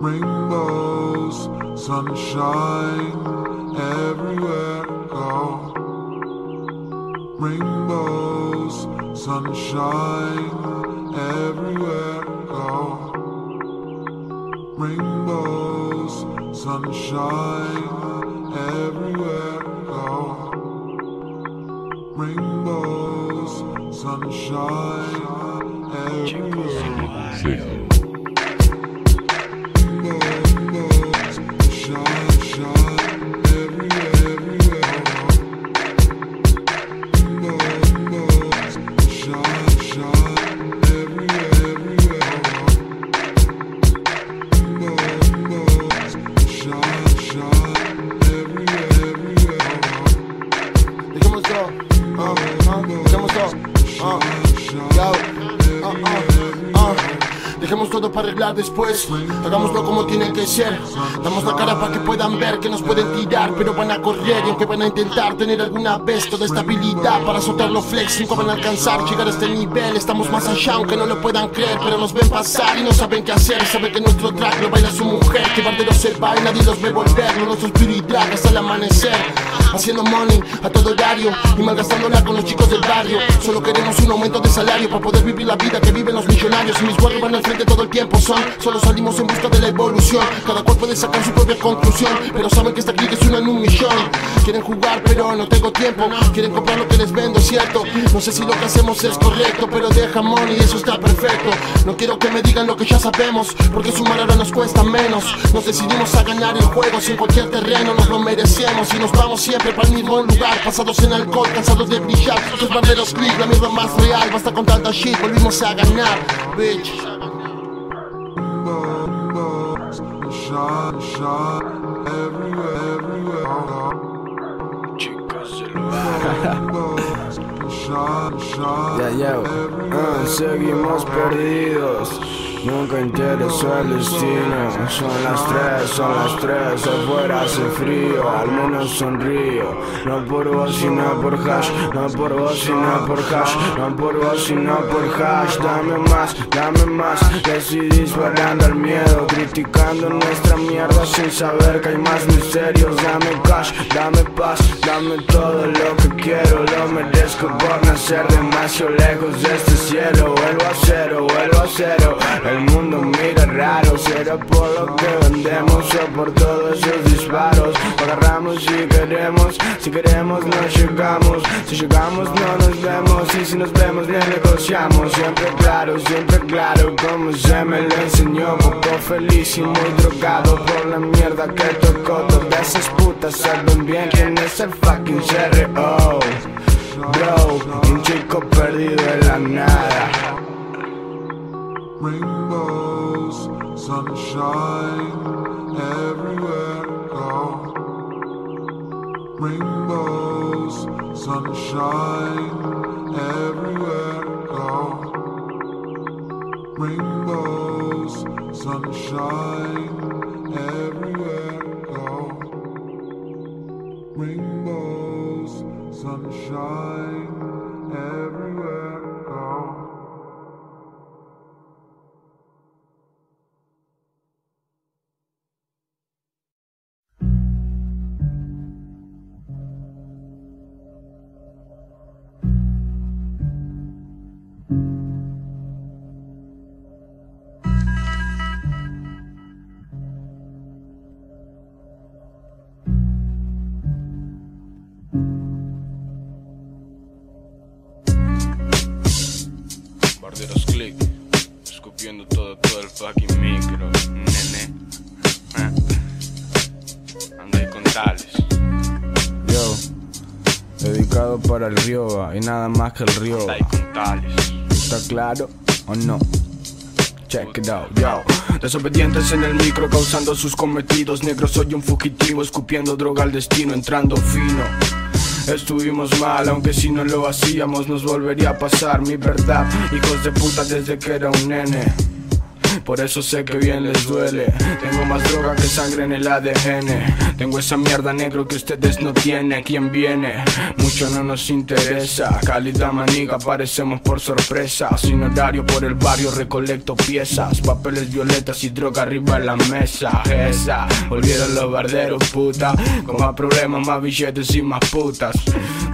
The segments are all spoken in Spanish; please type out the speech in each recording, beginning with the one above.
Rainbows, sunshine, everywhere I go. Rainbows, sunshine, everywhere I go. Rainbows, sunshine, everywhere I go. Rainbows, sunshine, everywhere. Rainbows, después, hagámoslo como tiene que ser. Damos la cara para que puedan ver que nos pueden tirar, pero van a correr y aunque van a intentar tener alguna vez toda estabilidad para soltar los flex, nunca van a alcanzar llegar a este nivel. Estamos más allá, aunque no lo puedan creer, pero nos ven pasar y no saben qué hacer. Saben que nuestro track lo baila su mujer, que bardero se va y nadie los ve volver. No spirit drag hasta el amanecer. Haciendo money a todo horario y malgastándola con los chicos del barrio. Solo queremos un aumento de salario para poder vivir la vida que viven los millonarios. Y mis guardias van al frente todo el tiempo. Son, solo salimos en busca de la evolución. Cada cual puede sacar su propia conclusión, pero saben que esta clique es una en un millón. Quieren jugar, pero no tengo tiempo. Quieren comprar lo que les vendo, cierto. No sé si lo que hacemos es correcto, pero deja money eso está perfecto. No quiero que me digan lo que ya sabemos, porque sumar ahora nos cuesta menos. Nos decidimos a ganar el juego, si en cualquier terreno nos lo merecemos. Y nos vamos siempre para el mismo lugar, pasados en alcohol, cansados de brillar. Los barberos click, la mierda más real. Basta con tanta shit, volvimos a ganar, bitch. Shine, Ya, ya, ah, seguimos perdidos. Nunca interesó el destino. Son las tres, son las tres. Afuera hace frío, al menos sonrío. No por vos, sino por hash. No por vos, sino por hash. No por vos, sino por hash. Dame más, dame más. Que si disparando al miedo. Criticando nuestra mierda sin saber que hay más misterios. Dame cash, dame paz. Dame todo lo que quiero. Lo merezco por nacer demasiado lejos de este cielo. Vuelvo a cero, vuelvo a cero. El mundo mira raro, será por lo que vendemos o por todos esos disparos. Agarramos si queremos, si queremos no llegamos. Si llegamos no nos vemos y si nos vemos bien negociamos. Siempre claro, siempre claro, como se me lo enseñó. Poco feliz y muy drogado por la mierda que tocó. Todas esas putas saben bien quién es el fucking CRO. Bro, un chico perdido en la nada. Rainbows, sunshine, everywhere go. Rainbows, sunshine, everywhere go. Rainbows, sunshine, everywhere go. Rainbows, sunshine, dedicado para el Rioba y nada más que el Rioba. ¿Está claro o no? Check it out, yo. Desobedientes en el micro, causando sus cometidos. Negro, soy un fugitivo, escupiendo droga al destino, entrando fino. Estuvimos mal, aunque si no lo hacíamos nos volvería a pasar mi verdad. Hijos de puta desde que era un nene. Por eso sé que bien les duele. Tengo más droga que sangre en el ADN. Tengo esa mierda negro que ustedes no tienen. ¿Quién viene? Mucho no nos interesa. Calidad maniga, aparecemos por sorpresa. Sin horario por el barrio recolecto piezas. Papeles violetas y droga arriba en la mesa. Esa, volvieron los barderos, puta. Con más problemas, más billetes y más putas.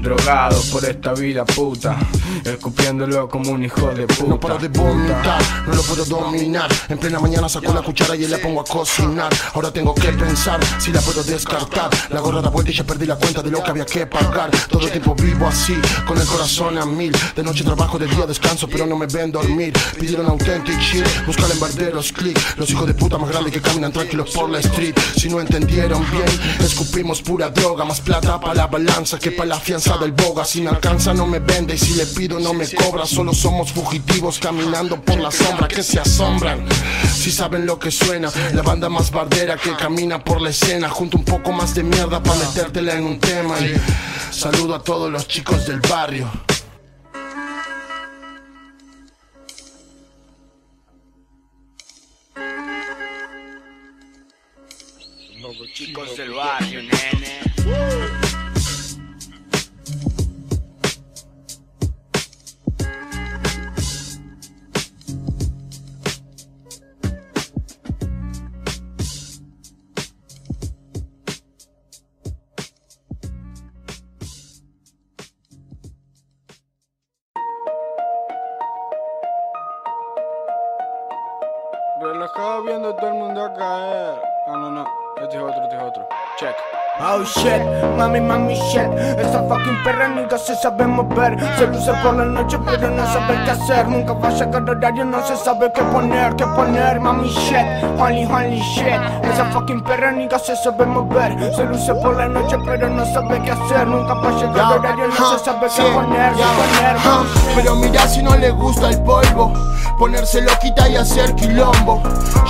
Drogado por esta vida puta. Escupiéndolo como un hijo de puta. No paro de vomitar, no lo puedo dominar. En plena mañana saco la cuchara y la pongo a cocinar. Ahora tengo que pensar si la puedo descartar. La gorra da vuelta y ya perdí la cuenta de lo que había que pagar. Todo el tiempo vivo así, con el corazón a mil. De noche trabajo, de día descanso, pero no me ven dormir. Pidieron authentic shit, buscan en barderos click. Los hijos de puta más grandes que caminan tranquilos por la street. Si no entendieron bien, escupimos pura droga. Más plata para la balanza que para la fianza del boga. Si me alcanza, no me vende. Y si le pido, no me cobra. Solo somos fugitivos caminando por la sombra que se asombran. Si saben lo que suena, la banda más bardera que camina por la escena. Junto un poco más de mierda para metértela en un tema. Y saludo a todos los chicos del barrio. Chicos del barrio, nene. Viendo todo el mundo a caer. Ah, no, no. Este es otro, este es otro. Check. Oh shit, mami, mami, shit. Esa fucking perra nunca se sabe mover. Se luce por la noche pero no sabe qué hacer. Nunca va a llegar horario, no se sabe qué poner, qué poner. Mami, shit, holy, holy shit. Esa fucking perra nunca se sabe mover. Se luce por la noche pero no sabe qué hacer. Nunca va a llegar horario, no se sabe qué poner, qué poner mami, shit. Pero mira si no le gusta el polvo. Ponerse loquita y hacer quilombo.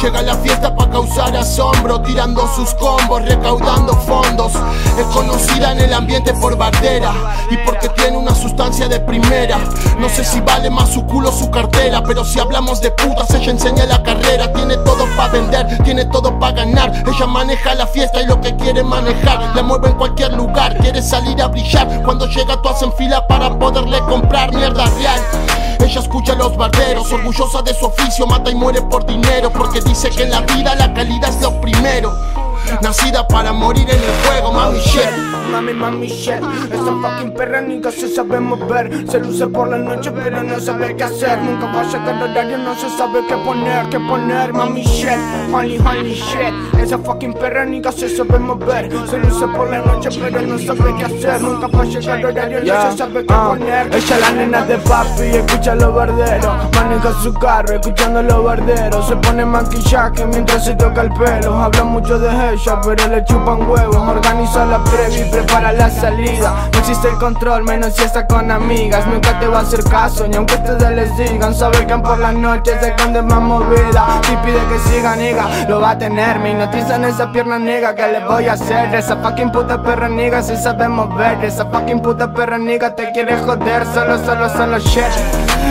Llega a la fiesta pa' causar asombro Tirando sus combos, recaudando fondos. Es conocida en el ambiente por bardera Y porque tiene una sustancia de primera. No sé si vale más su culo o su cartera Pero si hablamos de putas, ella enseña la carrera. Tiene todo pa' vender, tiene todo pa' ganar. Ella maneja la fiesta y lo que quiere manejar. La mueve en cualquier lugar, quiere salir a brillar. Cuando llega tú hacen fila para poderle comprar mierda real. Ella escucha a los barberos, orgullosa de su oficio, mata y muere por dinero, porque dice que en la vida la calidad es lo primero. Nacida para morir en el juego, mami shit. Mami, mami, shit. Esa fucking perra nunca se sabe mover. Se luce por la noche pero no sabe qué hacer. Nunca va a llegar horario, no se sabe qué poner, qué poner Mami, shit, holy, holy shit. Esa fucking perra nunca se sabe mover. Se luce por la noche pero no sabe qué hacer. Nunca va a llegar horario, no se sabe qué ah. poner. Ella la nena de papi y escucha los barderos Maneja su carro escuchando los barderos Se pone maquillaje mientras se toca el pelo. Habla mucho de ella pero le chupan huevos. Organiza la previa y prepara la salida. No existe el control menos si está con amigas. Nunca te va a hacer caso ni aunque ustedes les digan. Sabe que por las noches se esconde más movida. Si pide que siga nigga lo va a tener Me hipnotizan esa pierna nigga que le voy a hacer Esa fucking puta perra nigga se sabe mover Esa fucking puta perra nigga te quiere joder. Solo, solo, solo shit.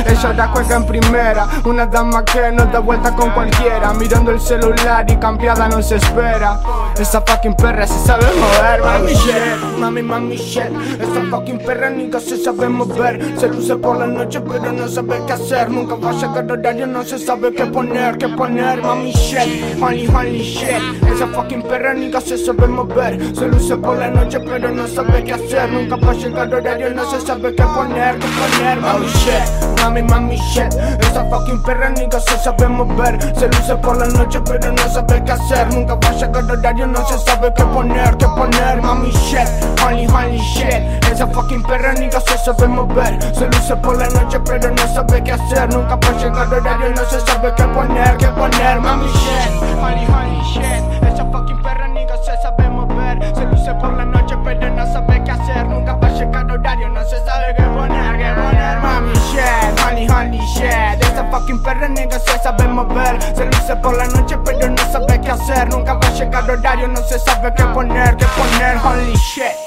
Ella ahora juega en primera. Una dama que no da vuelta con cualquiera. Mirando el celular y cambiada no se espera Esa fucking perra se sabe mover Mami shit, mami mami shit. Esa fucking perra nunca se sabe mover. Se luce por la noche pero no sabe qué hacer. Nunca va a llegar horario, no se sabe qué poner, qué poner. Mami shit, holy holy shit. Esa fucking perra nunca se sabe mover. Se luce por la noche pero no sabe qué hacer. Nunca va a llegar horario, no se sabe qué poner, qué poner. Mami shit, mami mami shit. Esa fucking perra nunca se sabe mover Se luce por la noche pero no sabe qué hacer. Nunca va a llegar horario, no se sabe qué poner, qué poner Mami shit, holy holy shit. Esa fucking perra nunca se sabe mover Se luce por la noche pero no sabe qué hacer. Nunca va a llegar no se sabe qué poner, qué poner Mami shit, holy holy horario, no se sabe qué poner, qué poner Holy shit